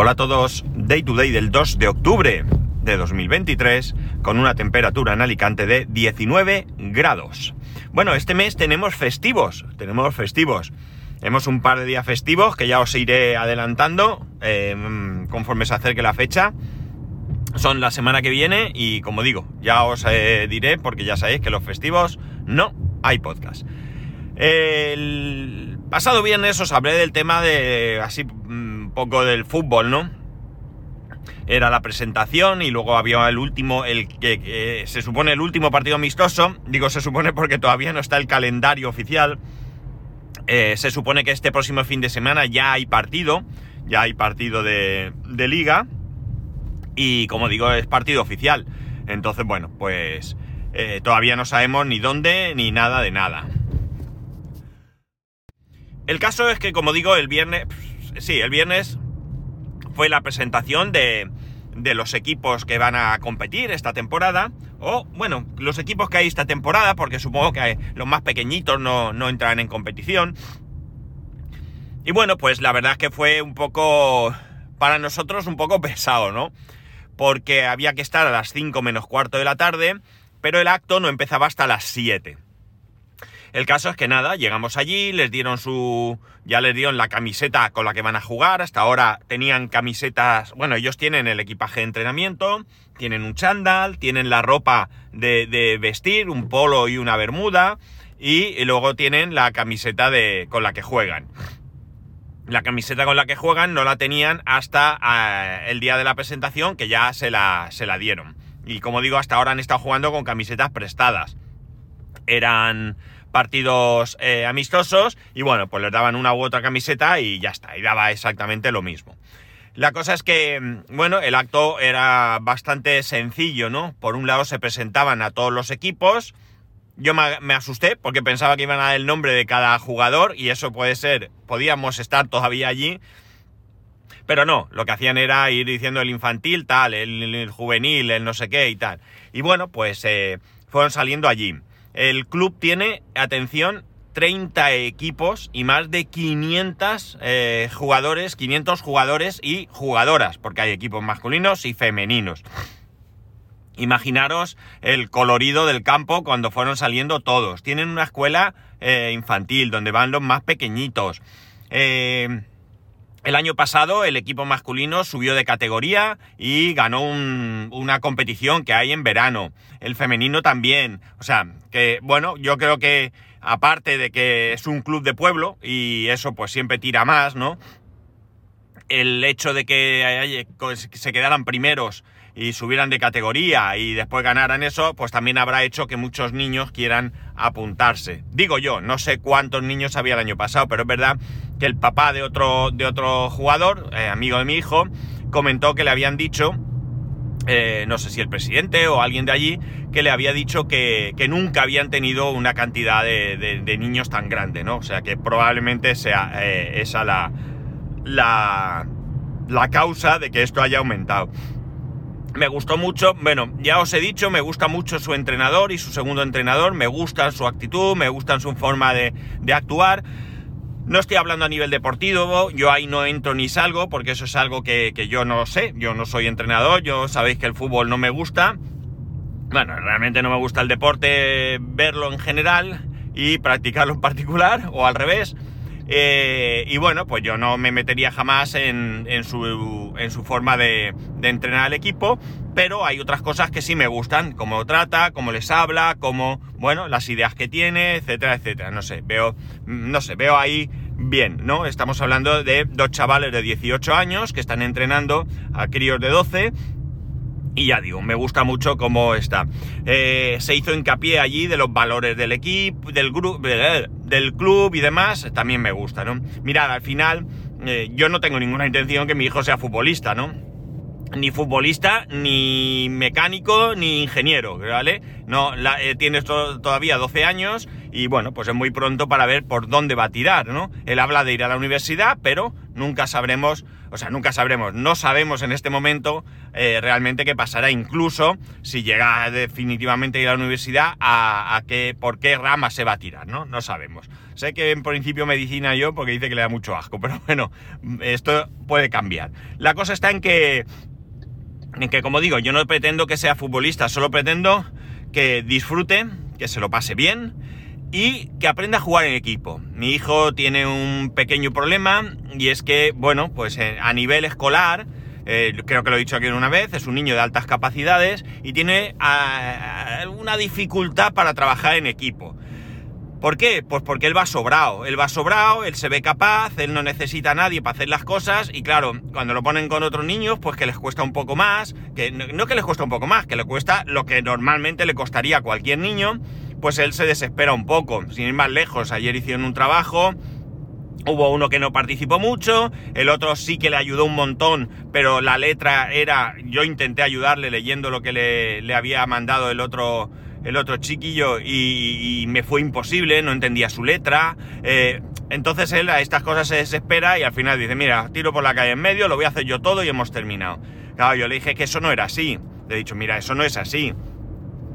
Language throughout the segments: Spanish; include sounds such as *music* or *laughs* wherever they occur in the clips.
Hola a todos, Day to Day del 2 de octubre de 2023 con una temperatura en Alicante de 19 grados. Bueno, este mes tenemos festivos, tenemos festivos. Tenemos un par de días festivos que ya os iré adelantando eh, conforme se acerque la fecha. Son la semana que viene y como digo, ya os eh, diré porque ya sabéis que los festivos no hay podcast. El pasado viernes os hablé del tema de así poco del fútbol, ¿no? Era la presentación y luego había el último, el que, se supone el último partido amistoso. Digo se supone porque todavía no está el calendario oficial. Eh, se supone que este próximo fin de semana ya hay partido, ya hay partido de, liga. Y como digo, es partido oficial. Entonces, bueno, pues eh, todavía no sabemos ni dónde ni nada de nada. El caso es que, como digo, el viernes, sí, el viernes fue la presentación de, de los equipos que van a competir esta temporada. O, bueno, los equipos que hay esta temporada, porque supongo que los más pequeñitos no, no entran en competición. Y bueno, pues la verdad es que fue un poco, para nosotros, un poco *laughs* pesado, ¿no? Porque había que estar a las 5 menos cuarto de la tarde, pero el acto no empezaba hasta las 7. El caso es que nada, llegamos allí, les dieron su. ya les dieron la camiseta con la que van a jugar. Hasta ahora tenían camisetas. Bueno, ellos tienen el equipaje de entrenamiento, tienen un chándal, tienen la ropa de, vestir, un polo y una bermuda. Y, luego tienen la camiseta de, con la que juegan. La camiseta con la que juegan no la tenían hasta ah, el día de la presentación, que ya se la, se la dieron. Y como digo, hasta ahora han estado jugando con camisetas prestadas. Eran partidos eh, amistosos y bueno, pues les daban una u otra camiseta y ya está, y daba exactamente lo mismo. La cosa es que, mm, bueno, el acto era bastante sencillo, ¿no? Por un lado se presentaban a todos los equipos, yo me, asusté porque pensaba que iban a dar el nombre de cada jugador y eso puede ser, podíamos estar todavía allí, pero no, lo que hacían era ir diciendo el infantil tal, el, juvenil, el no sé qué y tal. Y bueno, pues eh, fueron saliendo allí. El club tiene, atención, 30 equipos y más de 500 eh, jugadores, 500 jugadores y jugadoras, porque hay equipos masculinos y femeninos. Imaginaros el colorido del campo cuando fueron saliendo todos. Tienen una escuela eh, infantil donde van los más pequeñitos. Eh, el año pasado el equipo masculino subió de categoría y ganó una competición que hay en verano. El femenino también. O sea, que bueno, yo creo que aparte de que es un club de pueblo y eso pues siempre tira más, ¿no? El hecho de que se quedaran primeros y subieran de categoría y después ganaran eso, pues también habrá hecho que muchos niños quieran apuntarse. Digo yo, no sé cuántos niños había el año pasado, pero es verdad que el papá de otro, de otro jugador, eh, amigo de mi hijo, comentó que le habían dicho, eh, no sé si el presidente o alguien de allí, que le había dicho que, nunca habían tenido una cantidad de, niños tan grande, ¿no? O sea que probablemente sea eh, esa la, la, la causa de que esto haya aumentado me gustó mucho, bueno, ya os he dicho, me gusta mucho su entrenador y su segundo entrenador, me gusta su actitud, me gusta su forma de, actuar. No estoy hablando a nivel deportivo, yo ahí no entro ni salgo, porque eso es algo que, yo no sé, yo no soy entrenador, yo sabéis que el fútbol no me gusta. Bueno, realmente no me gusta el deporte, verlo en general y practicarlo en particular, o al revés. Eh, y bueno, pues yo no me metería jamás en, su, en su, forma de, entrenar al equipo, pero hay otras cosas que sí me gustan, cómo trata, cómo les habla, cómo, bueno, las ideas que tiene, etcétera, etcétera. No sé, veo, no sé, veo ahí bien, ¿no? Estamos hablando de dos chavales de 18 años que están entrenando a críos de 12 y ya digo, me gusta mucho cómo está. Eh, se hizo hincapié allí de los valores del equipo, del grupo, del club y demás. También me gusta, ¿no? Mirad, al final, eh, yo no tengo ninguna intención que mi hijo sea futbolista, ¿no? Ni futbolista, ni mecánico, ni ingeniero, ¿vale? No, eh, tienes todavía 12 años y bueno, pues es muy pronto para ver por dónde va a tirar, ¿no? Él habla de ir a la universidad, pero nunca sabremos O sea, nunca sabremos, no sabemos en este momento eh, realmente qué pasará, incluso si llega definitivamente a ir a la universidad, a, qué, por qué rama se va a tirar, ¿no? No sabemos. Sé que en principio medicina yo, porque dice que le da mucho asco, *laughs* pero bueno, esto puede cambiar. La cosa está en que, en que, como digo, yo no pretendo que sea futbolista, solo pretendo que disfrute, que se lo pase bien y que aprenda a jugar en equipo. Mi hijo tiene un pequeño problema y es que, bueno, pues eh, a nivel escolar, eh, creo que lo he dicho aquí una vez, es un niño de altas capacidades y tiene alguna dificultad para trabajar en equipo. ¿Por qué? Pues porque él va sobrado, él va sobrado, él se ve capaz, él no necesita a nadie para hacer las cosas y claro, cuando lo ponen con otros niños, pues que les cuesta un poco más, que no que les cuesta un poco más, que le cuesta lo que normalmente le costaría a cualquier niño, pues él se desespera un poco. Sin ir más lejos, ayer hicieron un trabajo, Hubo uno que no participó mucho, el otro sí que le ayudó un montón, pero la letra era, yo intenté ayudarle leyendo lo que le, había mandado el otro, el otro chiquillo y, me fue imposible, no entendía su letra. Eh, entonces él a estas cosas se desespera y al final dice, mira, tiro por la calle en medio, lo voy a hacer yo todo y hemos terminado. Claro, yo le dije que eso no era así. Le he dicho, mira, eso no es así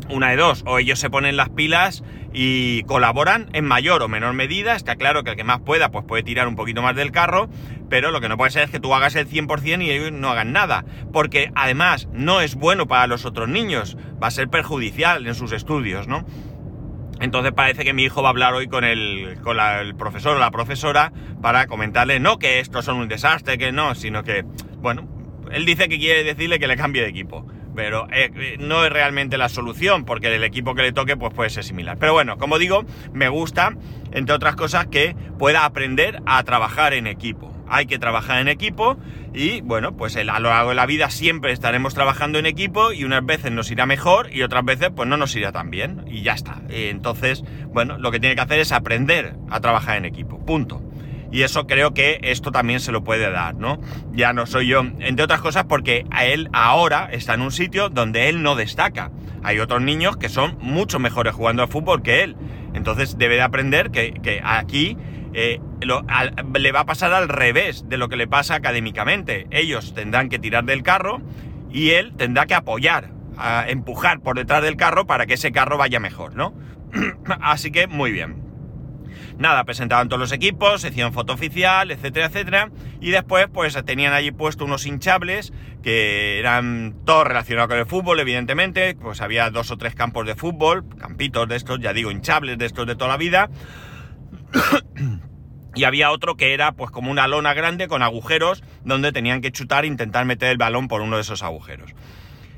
una de dos, o ellos se ponen las pilas y colaboran en mayor o menor medida, está claro que el que más pueda pues puede tirar un poquito más del carro, pero lo que no puede ser es que tú hagas el 100% y ellos no hagan nada, porque además no es bueno para los otros niños, va a ser perjudicial en sus estudios, ¿no? Entonces parece que mi hijo va a hablar hoy con el, con el profesor o la profesora para comentarle no que estos son un desastre, que no, sino que, bueno, él dice que quiere decirle que le cambie de equipo pero eh, eh, no es realmente la solución porque el equipo que le toque pues puede ser similar. Pero bueno, como digo, me gusta, entre otras cosas, que pueda aprender a trabajar en equipo. Hay que trabajar en equipo y bueno, pues a lo largo de la vida siempre estaremos trabajando en equipo y unas veces nos irá mejor y otras veces pues no nos irá tan bien y ya está. Entonces, bueno, lo que tiene que hacer es aprender a trabajar en equipo. Punto. Y eso creo que esto también se lo puede dar, ¿no? Ya no soy yo, entre otras cosas porque a él ahora está en un sitio donde él no destaca. Hay otros niños que son mucho mejores jugando al fútbol que él. Entonces debe de aprender que, aquí eh, le va a pasar al revés de lo que le pasa académicamente. Ellos tendrán que tirar del carro y él tendrá que apoyar, a empujar por detrás del carro para que ese carro vaya mejor, ¿no? *clears throat* Así que muy bien. Nada, presentaban todos los equipos, hicieron foto oficial, etcétera, etcétera. Y después, pues tenían allí puesto unos hinchables que eran todos relacionados con el fútbol, evidentemente. Pues había dos o tres campos de fútbol, campitos de estos, ya digo, hinchables de estos de toda la vida. *coughs* y había otro que era pues como una lona grande con agujeros donde tenían que chutar e intentar meter el balón por uno de esos agujeros.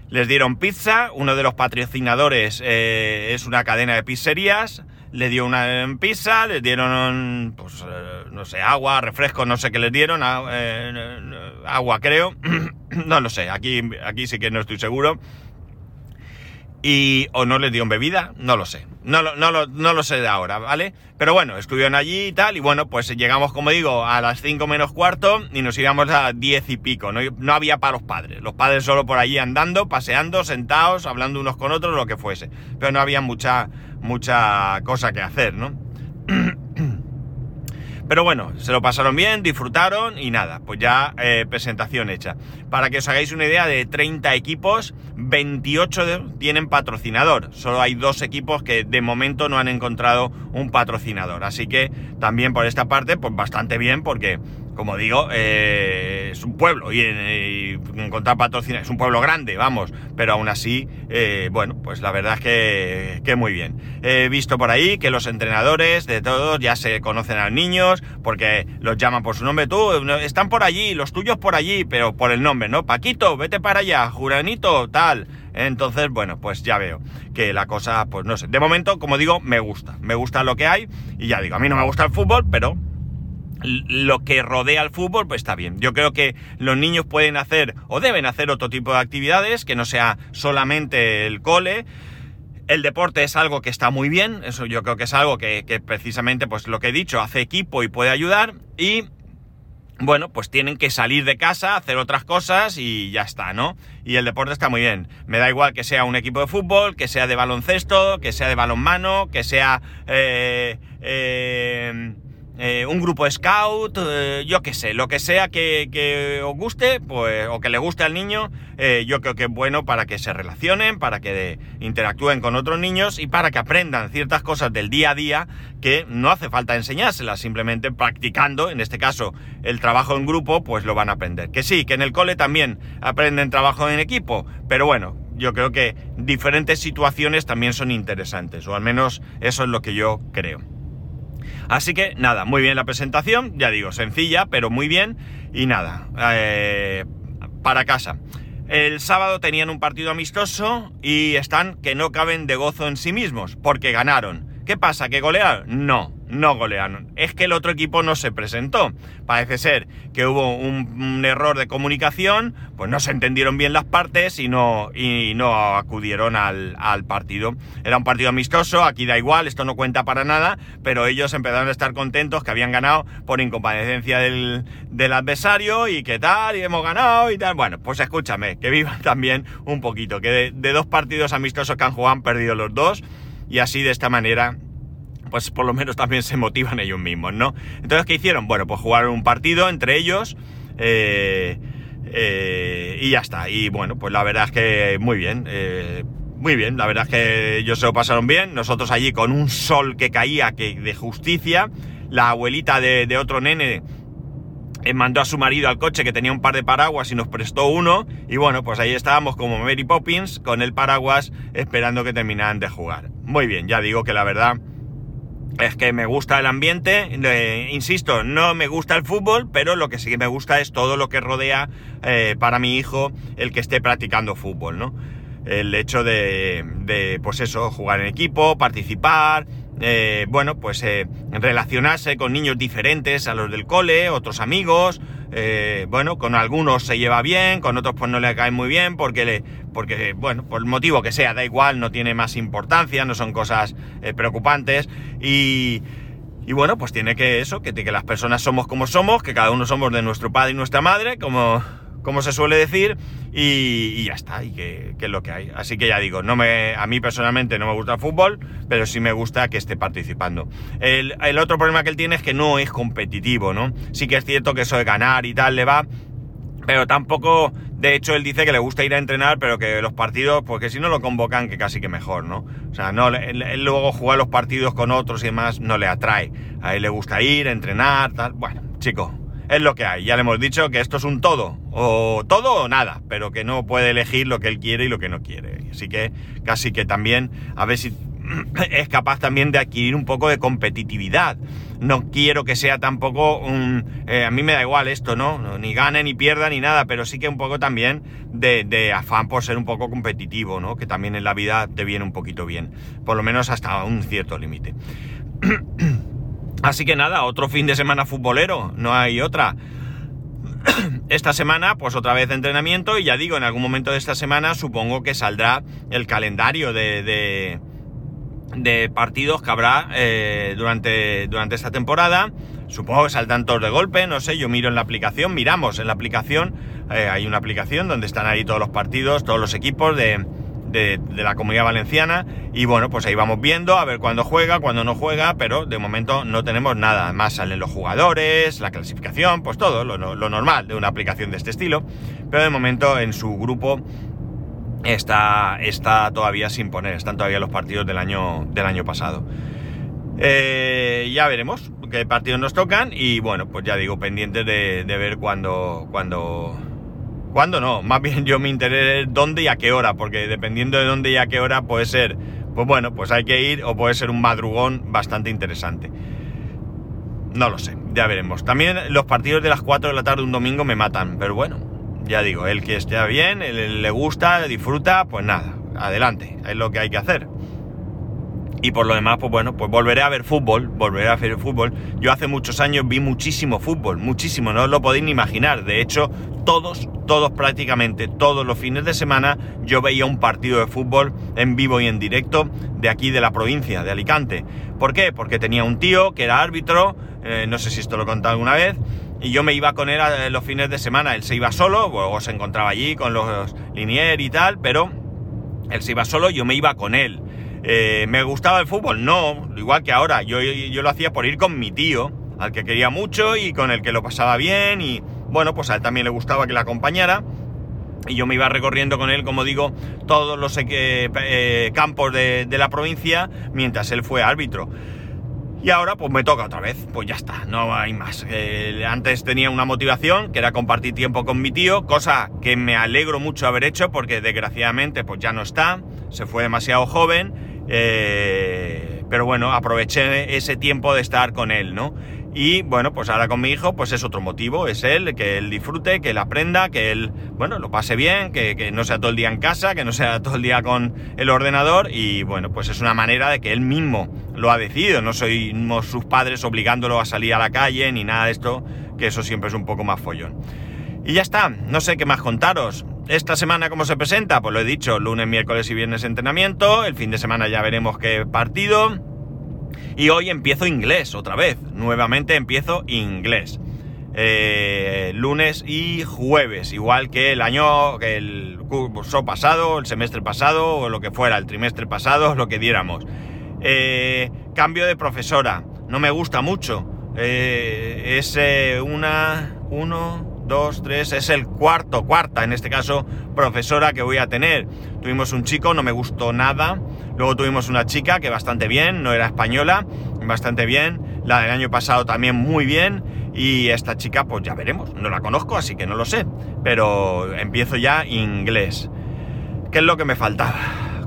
Les dieron pizza, uno de los patrocinadores eh, es una cadena de pizzerías, le dio una pizza, les dieron, pues, eh, no sé, agua, refresco, no sé qué les dieron, eh, agua creo, *clears throat* no lo sé, aquí, aquí sí que no estoy seguro. Y, o no les dio bebida, no lo sé, no, no, no lo sé de ahora, ¿vale? Pero bueno, estuvieron allí y tal, y bueno, pues llegamos, como digo, a las 5 menos cuarto y nos íbamos a 10 y pico, no, no había para los padres, los padres solo por allí andando, paseando, sentados, hablando unos con otros, lo que fuese, pero no había mucha mucha cosa que hacer, ¿no? Pero bueno, se lo pasaron bien, disfrutaron y nada, pues ya eh, presentación hecha. Para que os hagáis una idea, de 30 equipos, 28 tienen patrocinador. Solo hay dos equipos que de momento no han encontrado un patrocinador. Así que también por esta parte, pues bastante bien porque como digo, eh, es un pueblo y, encontrar patrocinador, es un pueblo grande, vamos, pero aún así, eh, bueno, pues la verdad es que, muy bien. He visto por ahí que los entrenadores de todos ya se conocen a los niños porque los llaman por su nombre, tú, están por allí, los tuyos por allí, pero por el nombre, ¿no? Paquito, vete para allá, Juranito, tal. Entonces, bueno, pues ya veo que la cosa, pues no sé, de momento, como digo, me gusta, me gusta lo que hay y ya digo, a mí no me gusta el fútbol, pero lo que rodea al fútbol, pues está bien. Yo creo que los niños pueden hacer o deben hacer otro tipo de actividades, que no sea solamente el cole. El deporte es algo que está muy bien, eso yo creo que es algo que, precisamente, pues lo que he dicho, hace equipo y puede ayudar. Y bueno, pues tienen que salir de casa, hacer otras cosas y ya está, ¿no? Y el deporte está muy bien. Me da igual que sea un equipo de fútbol, que sea de baloncesto, que sea de balonmano, que sea... Eh, eh, eh, un grupo scout, eh, yo qué sé, lo que sea que, os guste, pues, o que le guste al niño, eh, yo creo que es bueno para que se relacionen, para que interactúen con otros niños y para que aprendan ciertas cosas del día a día que no hace falta enseñárselas, simplemente practicando, en este caso el trabajo en grupo, pues lo van a aprender. Que sí, que en el cole también aprenden trabajo en equipo, pero bueno, yo creo que diferentes situaciones también son interesantes, o al menos eso es lo que yo creo. Así que nada, muy bien la presentación, ya digo, sencilla, pero muy bien. Y nada, eh, para casa. El sábado tenían un partido amistoso y están que no caben de gozo en sí mismos, porque ganaron. ¿Qué pasa? ¿Que golearon? No no golearon. Es que el otro equipo no se presentó. Parece ser que hubo un, error de comunicación, pues no se entendieron bien las partes y no, y no acudieron al, partido. Era un partido amistoso, aquí da igual, esto no cuenta para nada, pero ellos empezaron a estar contentos que habían ganado por incomparecencia del, adversario y que tal, y hemos ganado y tal. Bueno, pues escúchame, que vivan *laughs* también un poquito, que de, de dos partidos amistosos que han jugado han perdido los dos y así de esta manera pues por lo menos también se motivan ellos mismos, ¿no? Entonces, ¿qué hicieron? Bueno, pues jugaron un partido entre ellos eh, eh, y ya está. Y bueno, pues la verdad es que muy bien. Eh, muy bien, la verdad es que ellos se lo pasaron bien. Nosotros allí con un sol que caía que de justicia. La abuelita de, de otro nene mandó a su marido al coche que tenía un par de paraguas y nos prestó uno. Y bueno, pues ahí estábamos como Mary Poppins con el paraguas esperando que terminaran de jugar. Muy bien, ya digo que la verdad es que me gusta el ambiente, insisto, no me gusta el fútbol, pero lo que sí que me gusta es todo lo que rodea eh, para mi hijo el que esté practicando fútbol, ¿no? El hecho de, de pues eso, jugar en equipo, participar, eh, bueno, pues eh, relacionarse con niños diferentes a los del cole, otros amigos, eh, bueno, con algunos se lleva bien, con otros pues no le cae muy bien porque, le, porque, bueno, por el motivo que sea, da igual, no tiene más importancia, no son cosas preocupantes. Y... Y bueno, pues tiene que eso, que, que las personas somos como somos, que cada uno somos de nuestro padre y nuestra madre, como, como se suele decir, y, ya está, y que, es lo que hay. Así que ya digo, no me, a mí personalmente no me gusta el fútbol, pero sí me gusta que esté participando. El, otro problema que él tiene es que no es competitivo, ¿no? Sí que es cierto que eso de ganar y tal le va, pero tampoco, de hecho, él dice que le gusta ir a entrenar, pero que los partidos, porque si no lo convocan, que casi que mejor, ¿no? O sea, no, él, luego jugar los partidos con otros y demás no le atrae. A él le gusta ir, entrenar, tal. Bueno, chico, es lo que hay. Ya le hemos dicho que esto es un todo, o todo o nada, pero que no puede elegir lo que él quiere y lo que no quiere. Así que casi que también, a ver si *clears throat* es capaz también de adquirir un poco de competitividad. No quiero que sea tampoco un... Eh, a mí me da igual esto, ¿no? Ni gane, ni pierda, ni nada, pero sí que un poco también de, de, afán por ser un poco competitivo, ¿no? Que también en la vida te viene un poquito bien. Por lo menos hasta un cierto límite. *clears throat* Así que nada, otro fin de semana futbolero, no hay otra. *clears throat* Esta semana, pues otra vez entrenamiento y ya digo, en algún momento de esta semana supongo que saldrá el calendario de, de, partidos que habrá eh, durante, durante esta temporada. Supongo que saldrán todos de golpe, no sé, yo miro en la aplicación, miramos en la aplicación, eh, hay una aplicación donde están ahí todos los partidos, todos los equipos de, de, la comunidad valenciana y bueno, pues ahí vamos viendo a ver cuándo juega, cuándo no juega, pero de momento no tenemos nada. Más salen los jugadores, la clasificación, pues todo, lo, normal de una aplicación de este estilo, pero de momento en su grupo está, está todavía sin poner, están todavía los partidos del año, del año pasado. Eh, ya veremos qué partidos nos tocan y bueno, pues ya digo, pendientes de, ver cuándo, cuándo ¿Cuándo no? Más bien yo me interesa dónde y a qué hora, porque dependiendo de dónde y a qué hora puede ser, pues bueno, pues hay que ir o puede ser un madrugón bastante interesante. No lo sé, ya veremos. También los partidos de las 4 de la tarde un domingo me matan, pero bueno, ya digo, el que esté bien, el, le gusta, disfruta, pues nada, adelante, es lo que hay que hacer. Y por lo demás, pues bueno, pues volveré a ver fútbol, volveré a ver fútbol. Yo hace muchos años vi muchísimo fútbol, muchísimo, no os lo podéis ni imaginar. De hecho, todos, todos prácticamente, todos los fines de semana yo veía un partido de fútbol en vivo y en directo de aquí de la provincia, de Alicante. ¿Por qué? Porque tenía un tío que era árbitro, eh, no sé si esto lo he contado alguna vez, y yo me iba con él a los fines de semana. Él se iba solo, luego se encontraba allí con los linier y tal, pero él se iba solo, yo me iba con él. Eh, ¿Me gustaba el fútbol? No, igual que ahora. Yo, yo, lo hacía por ir con mi tío al que quería mucho y con el que lo pasaba bien y bueno, pues a él también le gustaba que le acompañara. Y yo me iba recorriendo con él, como digo, todos los eh, eh, campos de, la provincia mientras él fue árbitro. Y ahora pues me toca otra vez, pues ya está, no hay más. Antes tenía una motivación, que era compartir tiempo con mi tío, cosa que me alegro mucho haber hecho porque desgraciadamente pues ya no está, se fue demasiado joven, pero bueno, aproveché ese tiempo de estar con él, ¿no? Y bueno, pues ahora con mi hijo, pues es otro motivo, es él, que él disfrute, que él aprenda, que él, bueno, lo pase bien, que, no sea todo el día en casa, que no sea *laughs* todo el día con el ordenador y bueno, pues es una manera de que él mismo lo ha decidido, no somos sus padres obligándolo a salir a la calle ni nada de esto, que eso siempre es un poco más follón. Y ya está, no sé qué más contaros. Esta semana, ¿cómo se presenta? Pues lo he dicho, lunes, miércoles y viernes entrenamiento, el fin de semana ya veremos qué partido. Y hoy empiezo inglés otra vez. Nuevamente empiezo inglés. Eh, lunes y jueves, igual que el año, el curso pasado, el semestre pasado, o lo que fuera, el trimestre pasado, lo que diéramos. Eh, cambio de profesora, no me gusta mucho. Eh, es una, uno, dos, tres, es el cuarto, cuarta en este caso, profesora que voy a tener. Tuvimos un chico, no me gustó nada. Luego tuvimos una chica que bastante bien, no era española, bastante bien. La del año pasado también muy bien. Y esta chica, pues ya veremos. No la conozco, así que no lo sé. Pero empiezo ya inglés. ¿Qué es lo que me faltaba?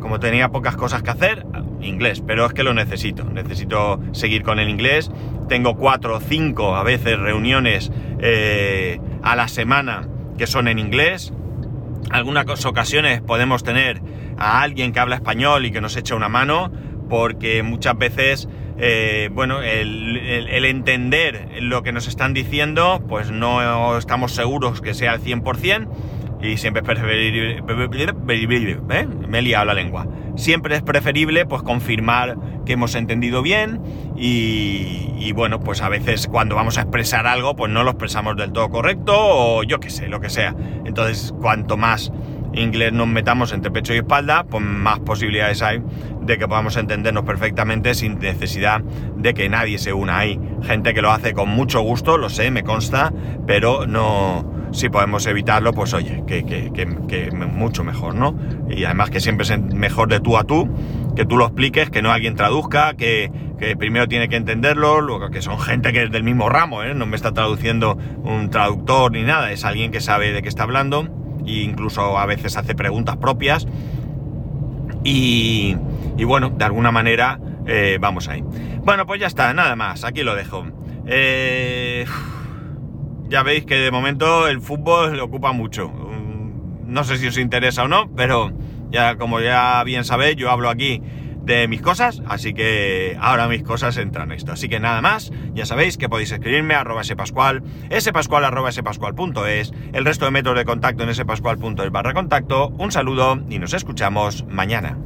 Como tenía pocas cosas que hacer, inglés. Pero es que lo necesito. Necesito seguir con el inglés. Tengo cuatro o cinco a veces reuniones eh, a la semana que son en inglés. Algunas ocasiones podemos tener a alguien que habla español y que nos echa una mano, porque muchas veces, eh, bueno, el, entender lo que nos están diciendo, pues no estamos seguros que sea al 100% y siempre es preferible... ¿eh? Me he la lengua. Siempre es preferible pues confirmar que hemos entendido bien y, y, bueno, pues a veces cuando vamos a expresar algo pues no lo expresamos del todo correcto o yo qué sé, lo que sea. Entonces cuanto más inglés nos metamos entre pecho y espalda, pues más posibilidades hay de que podamos entendernos perfectamente sin necesidad de que nadie se una ahí. Gente que lo hace con mucho gusto, lo sé, me consta, pero no, si podemos evitarlo, pues oye, que, que, mucho mejor, ¿no? Y además que siempre es mejor de tú a tú, que tú lo expliques, que no alguien traduzca, que, primero tiene que entenderlo, luego que son gente que es del mismo ramo, ¿eh? No me está traduciendo un traductor ni nada, es alguien que sabe de qué está hablando e incluso a veces hace preguntas propias. Y, bueno, de alguna manera eh, vamos ahí. Bueno, pues ya está, nada más, aquí lo dejo. Eh, ya veis que de momento el fútbol le ocupa mucho. Mm, no sé si os interesa o no, pero ya como ya bien sabéis, yo hablo aquí de mis cosas, así que ahora mis cosas entran en esto. Así que nada más, ya sabéis que podéis escribirme a arroba spascual, spascual arroba spascual.es, el resto de métodos de contacto en spascual.es barra contacto. Un saludo y nos escuchamos mañana.